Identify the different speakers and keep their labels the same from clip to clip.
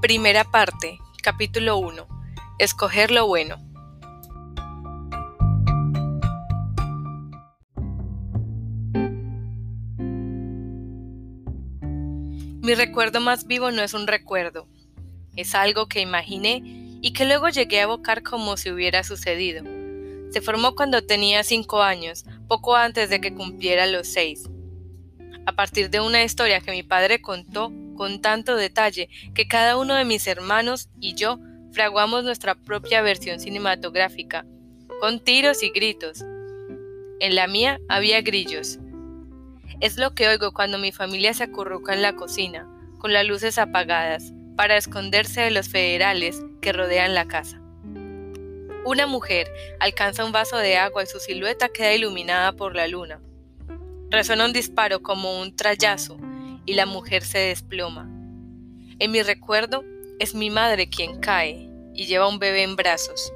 Speaker 1: Primera parte, capítulo 1. Escoger lo bueno. Mi recuerdo más vivo no es un recuerdo, es algo que imaginé y que luego llegué a evocar como si hubiera sucedido. Se formó cuando tenía cinco años, poco antes de que cumpliera los seis. A partir de una historia que mi padre contó con tanto detalle que cada uno de mis hermanos y yo fraguamos nuestra propia versión cinematográfica, con tiros y gritos. En la mía había grillos. Es lo que oigo cuando mi familia se acurruca en la cocina, con las luces apagadas, para esconderse de los federales que rodean la casa. Una mujer alcanza un vaso de agua y su silueta queda iluminada por la luna. Resuena un disparo como un trayazo y la mujer se desploma. En mi recuerdo es mi madre quien cae y lleva un bebé en brazos.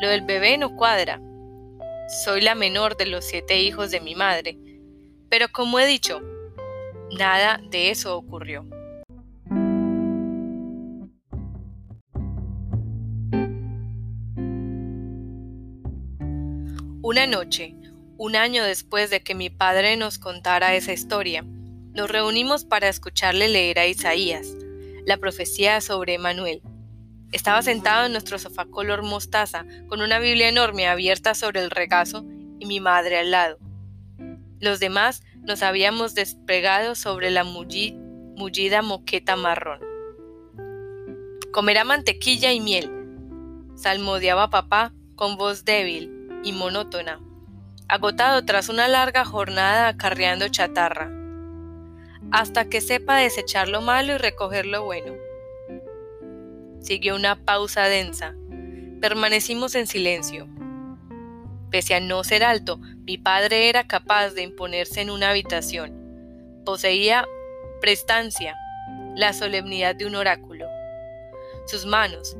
Speaker 1: Lo del bebé no cuadra. Soy la menor de los siete hijos de mi madre, pero como he dicho, nada de eso ocurrió. Una noche, un año después de que mi padre nos contara esa historia, nos reunimos para escucharle leer a Isaías, la profecía sobre Emanuel. Estaba sentado en nuestro sofá color mostaza, con una Biblia enorme abierta sobre el regazo y mi madre al lado. Los demás nos habíamos desplegado sobre la mullida moqueta marrón. Comerá mantequilla y miel, salmodiaba papá con voz débil y monótona, agotado tras una larga jornada acarreando chatarra hasta que sepa desechar lo malo y recoger lo bueno. Siguió una pausa densa. Permanecimos en silencio. Pese a no ser alto, mi padre era capaz de imponerse en una habitación. Poseía prestancia, la solemnidad de un oráculo. Sus manos,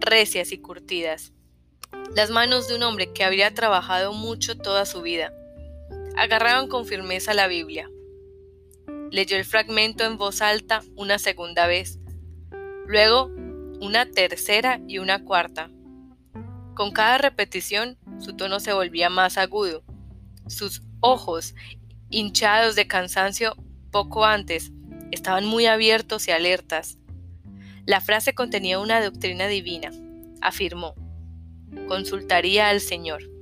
Speaker 1: recias y curtidas, las manos de un hombre que habría trabajado mucho toda su vida, agarraban con firmeza la Biblia. Leyó el fragmento en voz alta una segunda vez, luego una tercera y una cuarta. Con cada repetición su tono se volvía más agudo. Sus ojos, hinchados de cansancio poco antes, estaban muy abiertos y alertas. La frase contenía una doctrina divina, afirmó. Consultaría al Señor.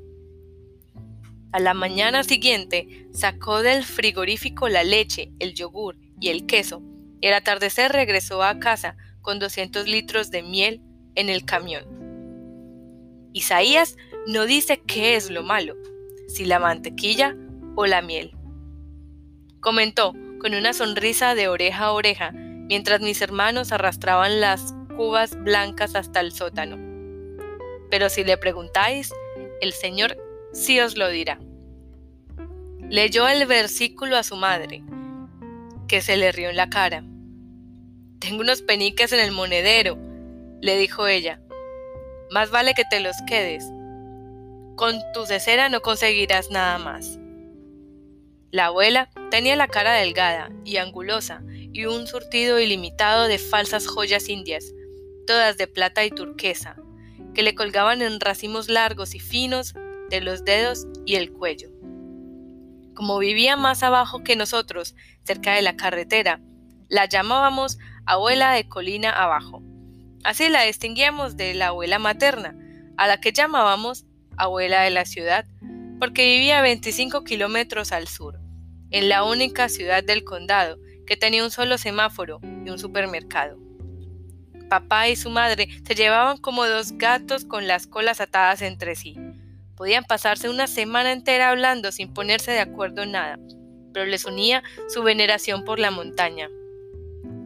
Speaker 1: A la mañana siguiente sacó del frigorífico la leche, el yogur y el queso. Al atardecer regresó a casa con 200 litros de miel en el camión. Isaías no dice qué es lo malo, si la mantequilla o la miel. Comentó con una sonrisa de oreja a oreja mientras mis hermanos arrastraban las cubas blancas hasta el sótano. Pero si le preguntáis, el Señor sí os lo dirá. Leyó el versículo a su madre, que se le rió en la cara. Tengo unos peniques en el monedero, le dijo ella. Más vale que te los quedes. Con tu cesera no conseguirás nada más. La abuela tenía la cara delgada y angulosa y un surtido ilimitado de falsas joyas indias, todas de plata y turquesa, que le colgaban en racimos largos y finos de los dedos y el cuello. Como vivía más abajo que nosotros, cerca de la carretera, la llamábamos abuela de colina abajo. Así la distinguíamos de la abuela materna, a la que llamábamos abuela de la ciudad, porque vivía 25 kilómetros al sur, en la única ciudad del condado que tenía un solo semáforo y un supermercado. Papá y su madre se llevaban como dos gatos con las colas atadas entre sí. Podían pasarse una semana entera hablando sin ponerse de acuerdo en nada, pero les unía su veneración por la montaña.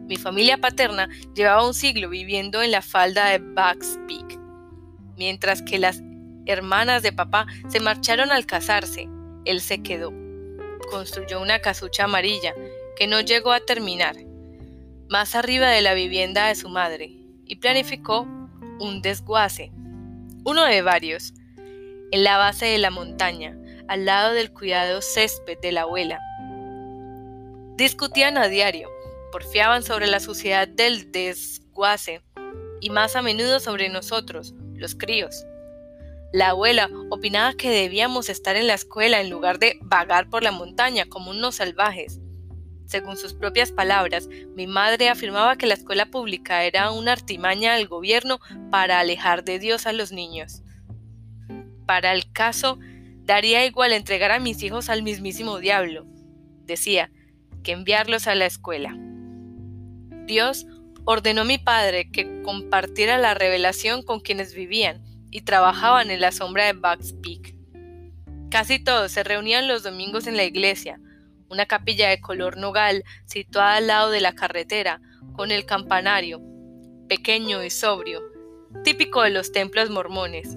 Speaker 1: Mi familia paterna llevaba un siglo viviendo en la falda de Bucks Peak, mientras que las hermanas de papá se marcharon al casarse. Él se quedó. Construyó una casucha amarilla que no llegó a terminar, más arriba de la vivienda de su madre, y planificó un desguace, uno de varios, en la base de la montaña, al lado del cuidado césped de la abuela. Discutían a diario, porfiaban sobre la suciedad del desguace y más a menudo sobre nosotros, los críos. La abuela opinaba que debíamos estar en la escuela en lugar de vagar por la montaña como unos salvajes. Según sus propias palabras, mi madre afirmaba que la escuela pública era una artimaña del gobierno para alejar de Dios a los niños. Para el caso, daría igual entregar a mis hijos al mismísimo diablo, decía, que enviarlos a la escuela. Dios ordenó a mi padre que compartiera la revelación con quienes vivían y trabajaban en la sombra de Bugs Peak. Casi todos se reunían los domingos en la iglesia, una capilla de color nogal situada al lado de la carretera, con el campanario, pequeño y sobrio, típico de los templos mormones.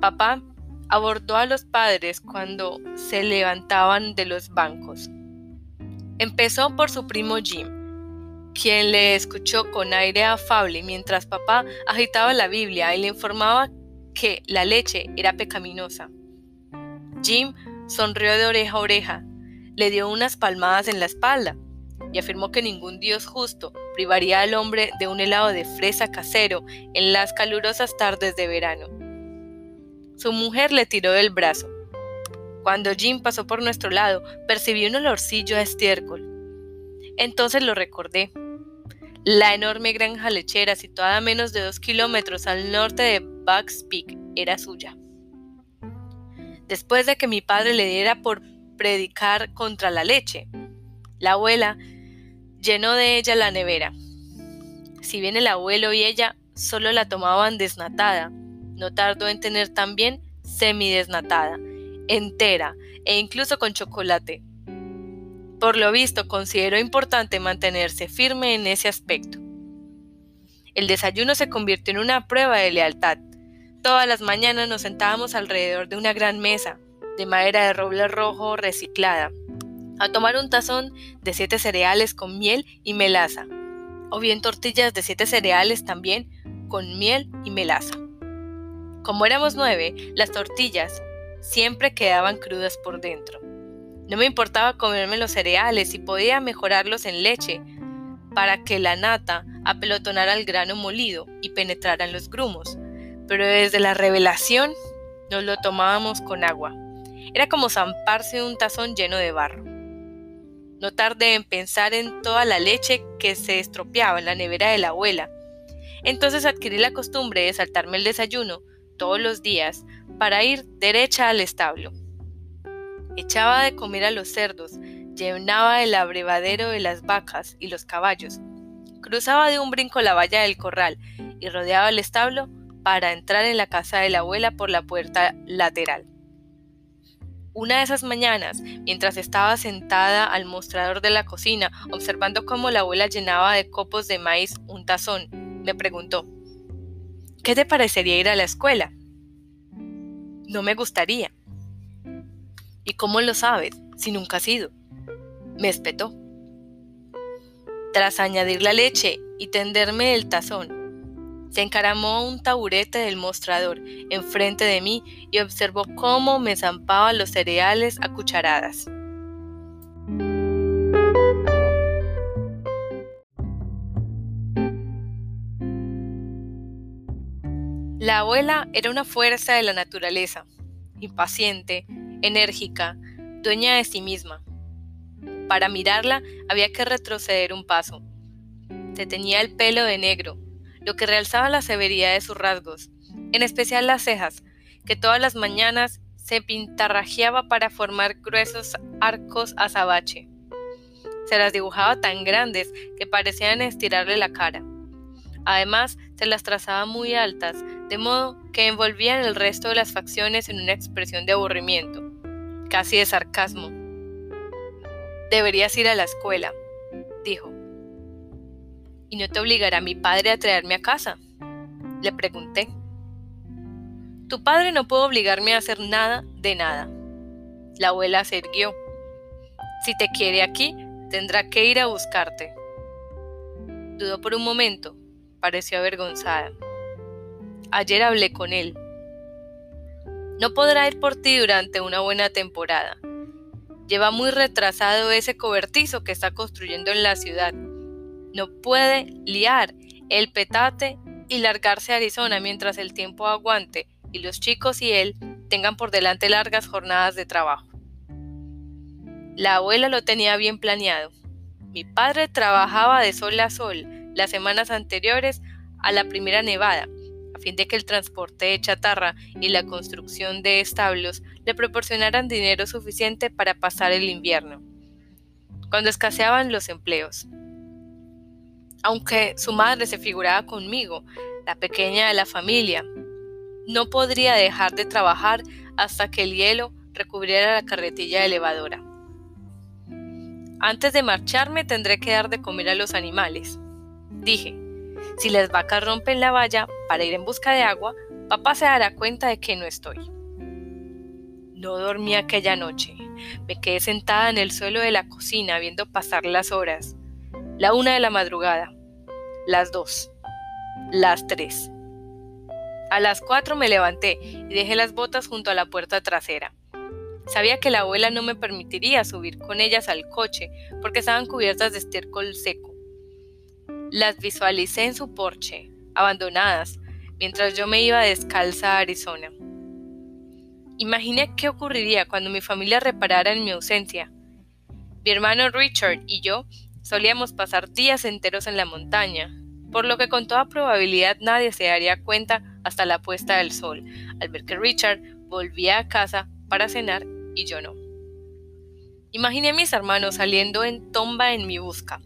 Speaker 1: Papá abordó a los padres cuando se levantaban de los bancos. Empezó por su primo Jim, quien le escuchó con aire afable mientras papá agitaba la Biblia y le informaba que la leche era pecaminosa. Jim sonrió de oreja a oreja le dio unas palmadas en la espalda y afirmó que ningún dios justo privaría al hombre de un helado de fresa casero en las calurosas tardes de verano. Su mujer le tiró del brazo. Cuando Jim pasó por nuestro lado, percibí un olorcillo a estiércol. Entonces lo recordé. La enorme granja lechera, situada a menos de dos kilómetros al norte de Bugs Peak, era suya. Después de que mi padre le diera por predicar contra la leche. La abuela llenó de ella la nevera. Si bien el abuelo y ella solo la tomaban desnatada, no tardó en tener también semidesnatada, entera e incluso con chocolate. Por lo visto, consideró importante mantenerse firme en ese aspecto. El desayuno se convirtió en una prueba de lealtad. Todas las mañanas nos sentábamos alrededor de una gran mesa, de madera de roble rojo reciclada, a tomar un tazón de siete cereales con miel y melaza, o bien tortillas de siete cereales también con miel y melaza. Como éramos nueve, las tortillas siempre quedaban crudas por dentro. No me importaba comerme los cereales y podía mejorarlos en leche para que la nata apelotonara el grano molido y penetrara en los grumos, pero desde la revelación nos lo tomábamos con agua. Era como zamparse un tazón lleno de barro. No tardé en pensar en toda la leche que se estropeaba en la nevera de la abuela. Entonces adquirí la costumbre de saltarme el desayuno todos los días para ir derecha al establo. Echaba de comer a los cerdos, llenaba el abrevadero de las vacas y los caballos, cruzaba de un brinco la valla del corral y rodeaba el establo para entrar en la casa de la abuela por la puerta lateral. Una de esas mañanas, mientras estaba sentada al mostrador de la cocina, observando cómo la abuela llenaba de copos de maíz un tazón, me preguntó, ¿qué te parecería ir a la escuela? No me gustaría. ¿Y cómo lo sabes si nunca has ido? Me espetó. Tras añadir la leche y tenderme el tazón, se encaramó un taburete del mostrador enfrente de mí y observó cómo me zampaba los cereales a cucharadas. La abuela era una fuerza de la naturaleza, impaciente, enérgica, dueña de sí misma. Para mirarla había que retroceder un paso. Se tenía el pelo de negro, lo que realzaba la severidad de sus rasgos, en especial las cejas, que todas las mañanas se pintarrajeaba para formar gruesos arcos azabache. Se las dibujaba tan grandes que parecían estirarle la cara. Además, se las trazaba muy altas, de modo que envolvían el resto de las facciones en una expresión de aburrimiento, casi de sarcasmo. Deberías ir a la escuela, dijo y no te obligará mi padre a traerme a casa? Le pregunté. Tu padre no puede obligarme a hacer nada de nada. La abuela se irguió. Si te quiere aquí, tendrá que ir a buscarte. Dudó por un momento. Pareció avergonzada. Ayer hablé con él. No podrá ir por ti durante una buena temporada. Lleva muy retrasado ese cobertizo que está construyendo en la ciudad. No puede liar el petate y largarse a Arizona mientras el tiempo aguante y los chicos y él tengan por delante largas jornadas de trabajo. La abuela lo tenía bien planeado. Mi padre trabajaba de sol a sol las semanas anteriores a la primera nevada, de que el transporte de chatarra y la construcción de establos le proporcionaran dinero suficiente para pasar el invierno, cuando escaseaban los empleos. Aunque su madre se figuraba conmigo, la pequeña de la familia, no podría dejar de trabajar hasta que el hielo recubriera la carretilla elevadora. Antes de marcharme tendré que dar de comer a los animales. Dije, si las vacas rompen la valla para ir en busca de agua, papá se dará cuenta de que no estoy. No dormí aquella noche. Me quedé sentada en el suelo de la cocina viendo pasar las horas. La una de la madrugada, las dos, las tres. A las cuatro me levanté y dejé las botas junto a la puerta trasera. Sabía que la abuela no me permitiría subir con ellas al coche porque estaban cubiertas de estiércol seco. Las visualicé en su porche, abandonadas, mientras yo me iba descalza a Arizona. Imaginé qué ocurriría cuando mi familia reparara en mi ausencia. Mi hermano Richard y yo solíamos pasar días enteros en la montaña, por lo que con toda probabilidad nadie se daría cuenta hasta la puesta del sol, al ver que Richard volvía a casa para cenar y yo no. Imaginé a mis hermanos saliendo en tomba en mi busca.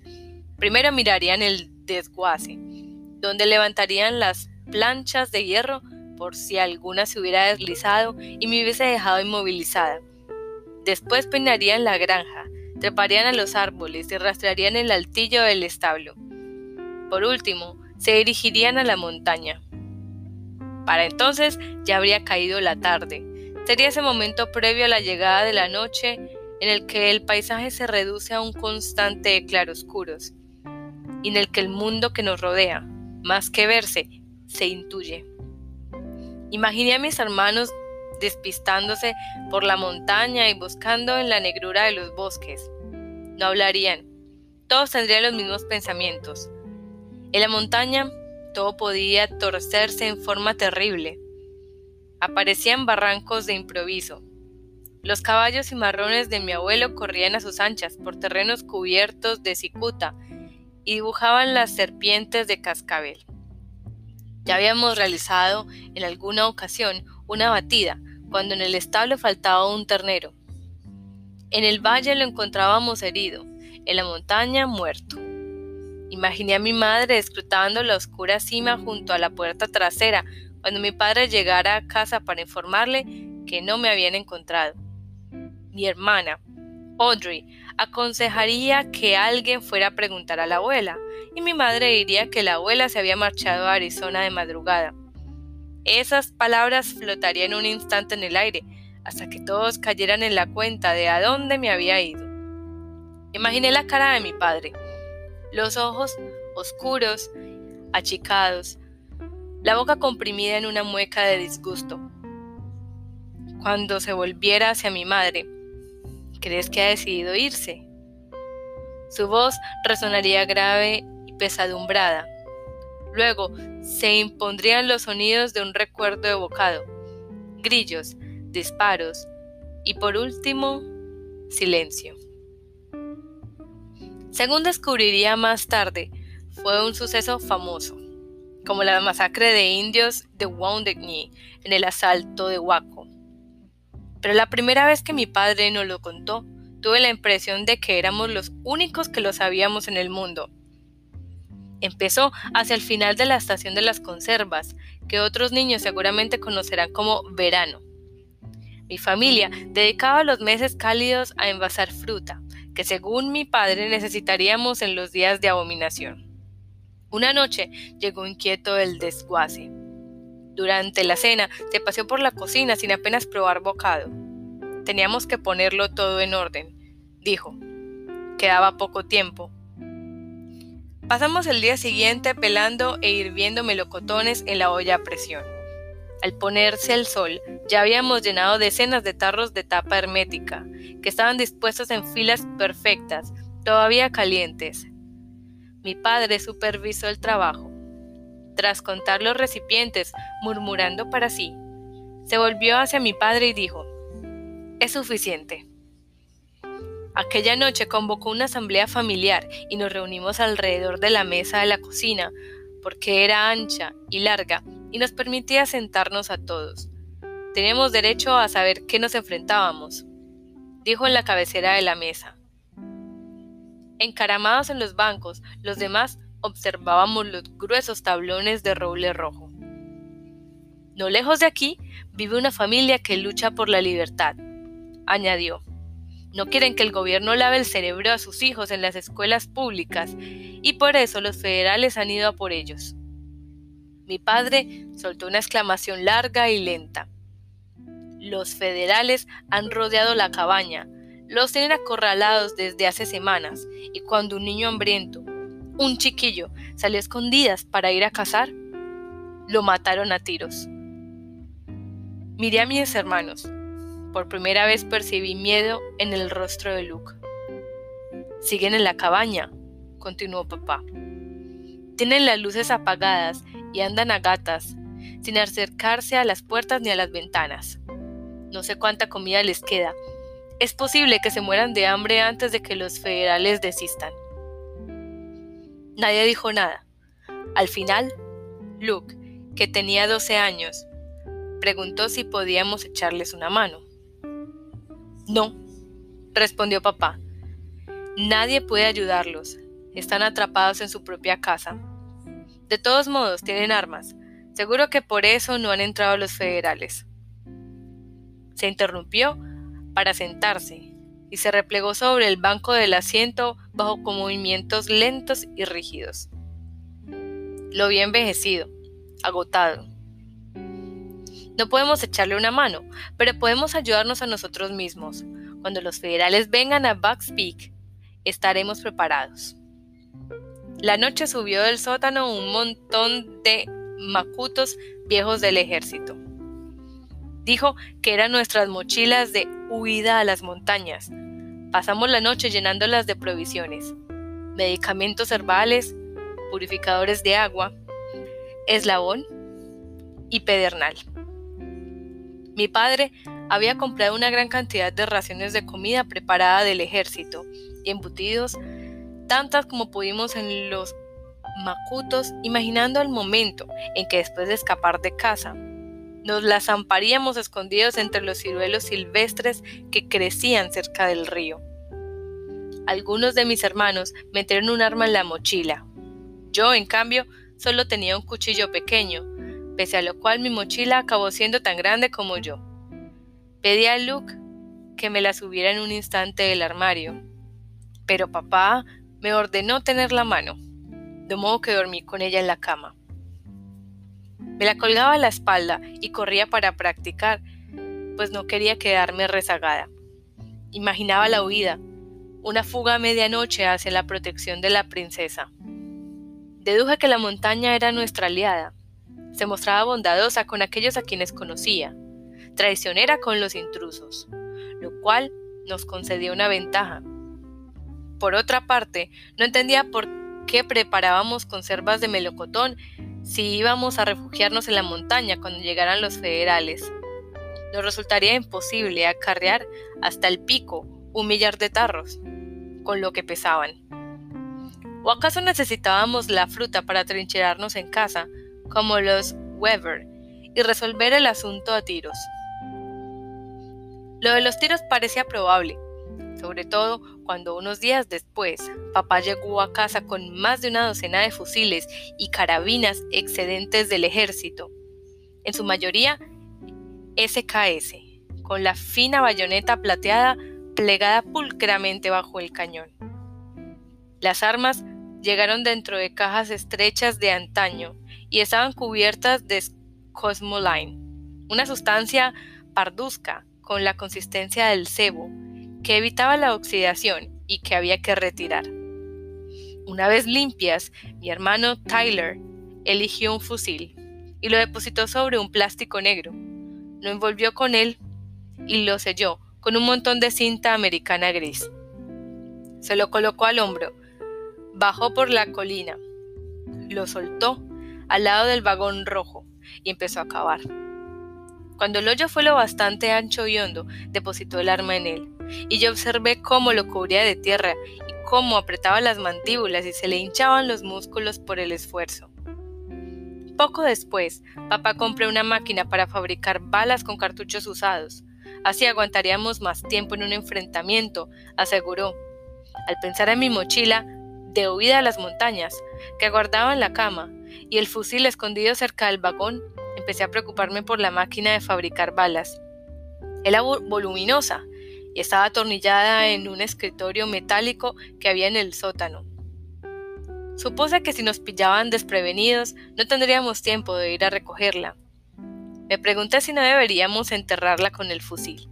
Speaker 1: Primero mirarían el desguace, donde levantarían las planchas de hierro por si alguna se hubiera deslizado y me hubiese dejado inmovilizada. Después peinarían la granja, treparían a los árboles y rastrearían el altillo del establo. Por último, se dirigirían a la montaña. Para entonces ya habría caído la tarde, Sería ese momento previo a la llegada de la noche en el que el paisaje se reduce a un constante claroscuros y en el que el mundo que nos rodea, más que verse, se intuye. Imaginé a mis hermanos despistándose por la montaña y buscando en la negrura de los bosques. No hablarían, todos tendrían los mismos pensamientos. En la montaña todo podía torcerse en forma terrible aparecían barrancos de improviso. Los caballos cimarrones de mi abuelo corrían a sus anchas por terrenos cubiertos de cicuta y dibujaban las serpientes de cascabel. Ya habíamos realizado en alguna ocasión una batida cuando en el establo faltaba un ternero. En el valle lo encontrábamos herido, en la montaña muerto. Imaginé a mi madre escrutando la oscura cima junto a la puerta trasera cuando mi padre llegara a casa para informarle que no me habían encontrado. Mi hermana, Audrey, aconsejaría que alguien fuera a preguntar a la abuela, y mi madre diría que la abuela se había marchado a Arizona de madrugada. Esas palabras flotarían un instante en el aire, hasta que todos cayeran en la cuenta de a dónde me había ido. Imaginé la cara de mi padre, los ojos oscuros, achicados, la boca comprimida en una mueca de disgusto. Cuando se volviera hacia mi madre, ¿crees que ha decidido irse? Su voz resonaría grave y pesadumbrada. Luego se impondrían los sonidos de un recuerdo evocado, grillos, disparos y por último, silencio. Según descubriría más tarde, fue un suceso famoso como la masacre de indios de Wounded Knee en el asalto de Waco. Pero la primera vez que mi padre nos lo contó, tuve la impresión de que éramos los únicos que lo sabíamos en el mundo. Empezó hacia el final de la estación de las conservas, que otros niños seguramente conocerán como verano. Mi familia dedicaba los meses cálidos a envasar fruta, que según mi padre necesitaríamos en los días de abominación. Una noche llegó inquieto el desguace. Durante la cena se paseó por la cocina sin apenas probar bocado. Teníamos que ponerlo todo en orden, dijo. Quedaba poco tiempo. Pasamos el día siguiente pelando e hirviendo melocotones en la olla a presión. Al ponerse el sol, ya habíamos llenado decenas de tarros de tapa hermética, que estaban dispuestos en filas perfectas, todavía calientes. Mi padre supervisó el trabajo. Tras contar los recipientes, murmurando para sí, se volvió hacia mi padre y dijo, Es suficiente. Aquella noche convocó una asamblea familiar y nos reunimos alrededor de la mesa de la cocina, porque era ancha y larga y nos permitía sentarnos a todos. Teníamos derecho a saber qué nos enfrentábamos, dijo en la cabecera de la mesa. Encaramados en los bancos, los demás observábamos los gruesos tablones de roble rojo. No lejos de aquí vive una familia que lucha por la libertad, añadió. No quieren que el gobierno lave el cerebro a sus hijos en las escuelas públicas y por eso los federales han ido a por ellos. Mi padre soltó una exclamación larga y lenta. Los federales han rodeado la cabaña, los tienen acorralados desde hace semanas y cuando un niño hambriento, un chiquillo, salió a escondidas para ir a cazar, lo mataron a tiros. Miré a mis hermanos. Por primera vez percibí miedo en el rostro de Luke. Siguen en la cabaña, continuó papá. Tienen las luces apagadas y andan a gatas, sin acercarse a las puertas ni a las ventanas. No sé cuánta comida les queda. Es posible que se mueran de hambre antes de que los federales desistan. Nadie dijo nada. Al final, Luke, que tenía 12 años, preguntó si podíamos echarles una mano. No, respondió papá. Nadie puede ayudarlos. Están atrapados en su propia casa. De todos modos, tienen armas. Seguro que por eso no han entrado los federales. Se interrumpió para sentarse y se replegó sobre el banco del asiento bajo movimientos lentos y rígidos. Lo vi envejecido, agotado. No podemos echarle una mano, pero podemos ayudarnos a nosotros mismos. Cuando los federales vengan a Bucks Peak, estaremos preparados. La noche subió del sótano un montón de macutos viejos del ejército. Dijo que eran nuestras mochilas de huida a las montañas. Pasamos la noche llenándolas de provisiones, medicamentos herbales, purificadores de agua, eslabón y pedernal. Mi padre había comprado una gran cantidad de raciones de comida preparada del ejército y embutidos, tantas como pudimos en los macutos, imaginando el momento en que después de escapar de casa, nos las amparíamos escondidos entre los ciruelos silvestres que crecían cerca del río. Algunos de mis hermanos metieron un arma en la mochila. Yo, en cambio, solo tenía un cuchillo pequeño, pese a lo cual mi mochila acabó siendo tan grande como yo. Pedí a Luke que me la subiera en un instante del armario, pero papá me ordenó tener la mano, de modo que dormí con ella en la cama. Me la colgaba a la espalda y corría para practicar, pues no quería quedarme rezagada. Imaginaba la huida, una fuga a medianoche hacia la protección de la princesa. Deduje que la montaña era nuestra aliada, se mostraba bondadosa con aquellos a quienes conocía, traicionera con los intrusos, lo cual nos concedía una ventaja. Por otra parte, no entendía por qué preparábamos conservas de melocotón si íbamos a refugiarnos en la montaña cuando llegaran los federales. Nos resultaría imposible acarrear hasta el pico un millar de tarros, con lo que pesaban. ¿O acaso necesitábamos la fruta para trincherarnos en casa como los Weber y resolver el asunto a tiros. Lo de los tiros parecía probable, sobre todo cuando unos días después papá llegó a casa con más de una docena de fusiles y carabinas excedentes del ejército, en su mayoría SKS, con la fina bayoneta plateada plegada pulcramente bajo el cañón. Las armas llegaron dentro de cajas estrechas de antaño y estaban cubiertas de Cosmoline, una sustancia parduzca con la consistencia del cebo que evitaba la oxidación y que había que retirar. Una vez limpias, mi hermano Tyler eligió un fusil, y lo depositó sobre un plástico negro. Lo envolvió con él y lo selló con un montón de cinta americana gris. Se lo colocó al hombro, bajó por la colina, lo soltó al lado del vagón rojo y empezó a cavar. Cuando el hoyo fue lo bastante ancho y hondo, depositó el arma en él, y yo observé cómo lo cubría de tierra y cómo apretaba las mandíbulas y se le hinchaban los músculos por el esfuerzo. Poco después, papá compró una máquina para fabricar balas con cartuchos usados. Así aguantaríamos más tiempo en un enfrentamiento, aseguró. Al pensar en mi mochila, de huida a las montañas, que aguardaba en la cama, y el fusil escondido cerca del vagón, empecé a preocuparme por la máquina de fabricar balas. Era voluminosa y estaba atornillada en un escritorio metálico que había en el sótano. Supuse que si nos pillaban desprevenidos no tendríamos tiempo de ir a recogerla. Me pregunté si no deberíamos enterrarla con el fusil.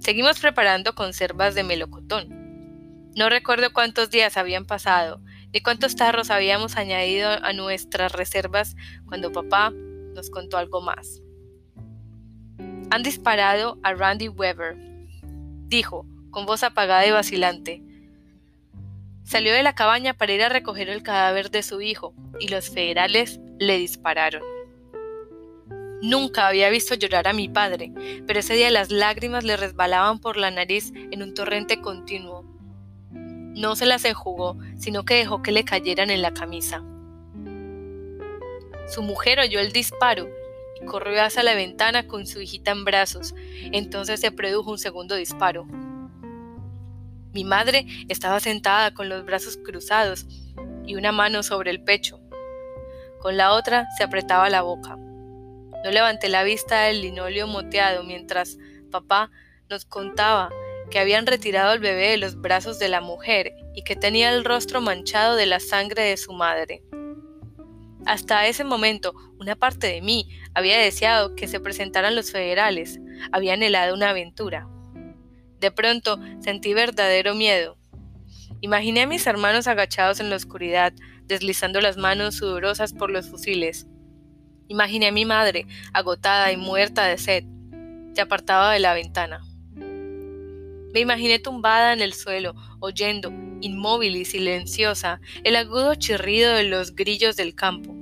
Speaker 1: Seguimos preparando conservas de melocotón. No recuerdo cuántos días habían pasado, ni cuántos tarros habíamos añadido a nuestras reservas cuando papá nos contó algo más. Han disparado a Randy Weber, dijo, con voz apagada y vacilante. Salió de la cabaña para ir a recoger el cadáver de su hijo, y los federales le dispararon. Nunca había visto llorar a mi padre, pero ese día las lágrimas le resbalaban por la nariz en un torrente continuo. No se las enjugó, sino que dejó que le cayeran en la camisa. Su mujer oyó el disparo y corrió hacia la ventana con su hijita en brazos. Entonces se produjo un segundo disparo. Mi madre estaba sentada con los brazos cruzados y una mano sobre el pecho. Con la otra se apretaba la boca. No levanté la vista del linóleo moteado mientras papá nos contaba que habían retirado al bebé de los brazos de la mujer y que tenía el rostro manchado de la sangre de su madre. Hasta ese momento, una parte de mí había deseado que se presentaran los federales, había anhelado una aventura. De pronto sentí verdadero miedo. Imaginé a mis hermanos agachados en la oscuridad, deslizando las manos sudorosas por los fusiles. Imaginé a mi madre, agotada y muerta de sed, se apartaba de la ventana. Me imaginé tumbada en el suelo, oyendo, inmóvil y silenciosa, el agudo chirrido de los grillos del campo.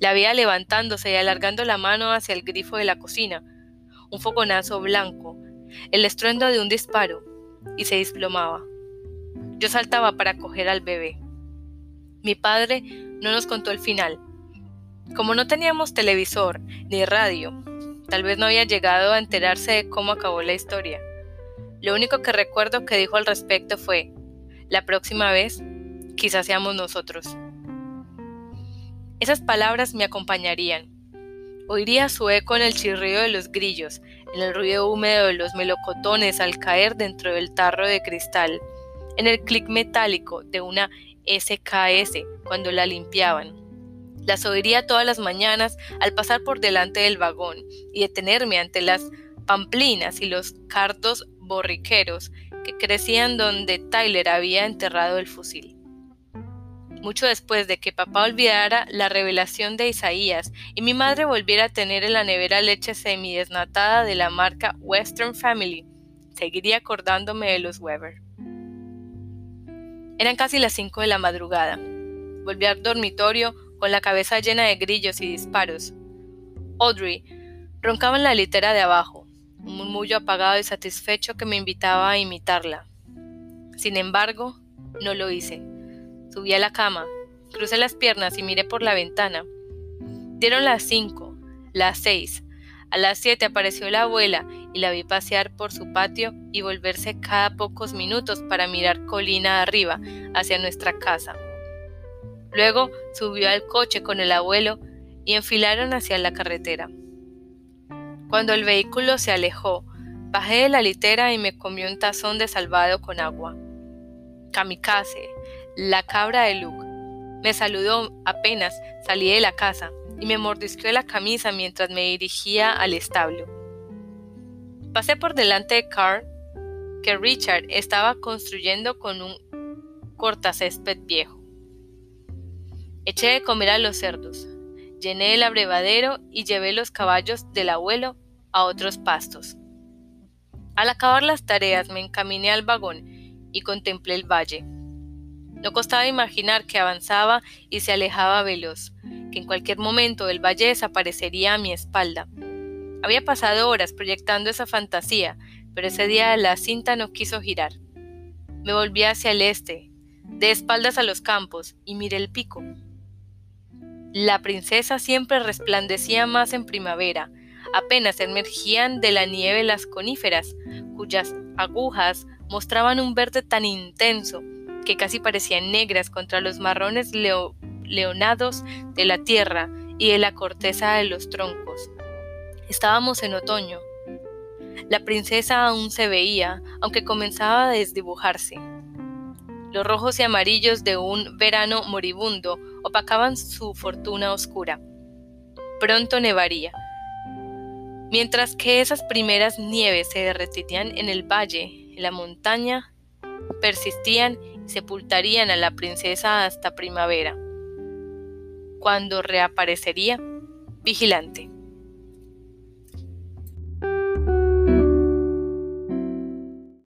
Speaker 1: La veía levantándose y alargando la mano hacia el grifo de la cocina, un foconazo blanco, el estruendo de un disparo, y se desplomaba. Yo saltaba para coger al bebé. Mi padre no nos contó el final. Como no teníamos televisor ni radio, tal vez no había llegado a enterarse de cómo acabó la historia. Lo único que recuerdo que dijo al respecto fue, la próxima vez, quizás seamos nosotros. Esas palabras me acompañarían. Oiría su eco en el chirrido de los grillos, en el ruido húmedo de los melocotones al caer dentro del tarro de cristal, en el clic metálico de una SKS cuando la limpiaban. Las oiría todas las mañanas al pasar por delante del vagón y detenerme ante las pamplinas y los cartos borriqueros que crecían donde Tyler había enterrado el fusil. Mucho después de que papá olvidara la revelación de Isaías y mi madre volviera a tener en la nevera leche semidesnatada de la marca Western Family, seguiría acordándome de los Weber. Eran casi las cinco de la madrugada. Volví al dormitorio con la cabeza llena de grillos y disparos. Audrey roncaba en la litera de abajo un murmullo apagado y satisfecho que me invitaba a imitarla. Sin embargo, no lo hice. Subí a la cama, crucé las piernas y miré por la ventana. Dieron las cinco, las seis. A las siete apareció la abuela y la vi pasear por su patio y volverse cada pocos minutos para mirar colina arriba hacia nuestra casa. Luego subió al coche con el abuelo y enfilaron hacia la carretera. Cuando el vehículo se alejó, bajé de la litera y me comí un tazón de salvado con agua. Kamikaze, la cabra de Luke, me saludó apenas salí de la casa y me mordisqueó la camisa mientras me dirigía al establo. Pasé por delante de Carl, que Richard estaba construyendo con un cortacésped viejo. Eché de comer a los cerdos. llené el abrevadero y llevé los caballos del abuelo a otros pastos. Al acabar las tareas me encaminé al vagón y contemplé el valle. No costaba imaginar que avanzaba y se alejaba veloz, que en cualquier momento el valle desaparecería a mi espalda. Había pasado horas proyectando esa fantasía, pero ese día la cinta no quiso girar. Me volví hacia el este, de espaldas a los campos, y miré el pico. La princesa siempre resplandecía más en primavera, apenas emergían de la nieve las coníferas, cuyas agujas mostraban un verde tan intenso que casi parecían negras contra los marrones leonados de la tierra y de la corteza de los troncos. Estábamos en otoño. La princesa aún se veía, aunque comenzaba a desdibujarse. Los rojos y amarillos de un verano moribundo opacaban su fortuna oscura. Pronto nevaría. Mientras que esas primeras nieves se derretirían en el valle, en la montaña, persistían y sepultarían a la princesa hasta primavera, cuando reaparecería vigilante.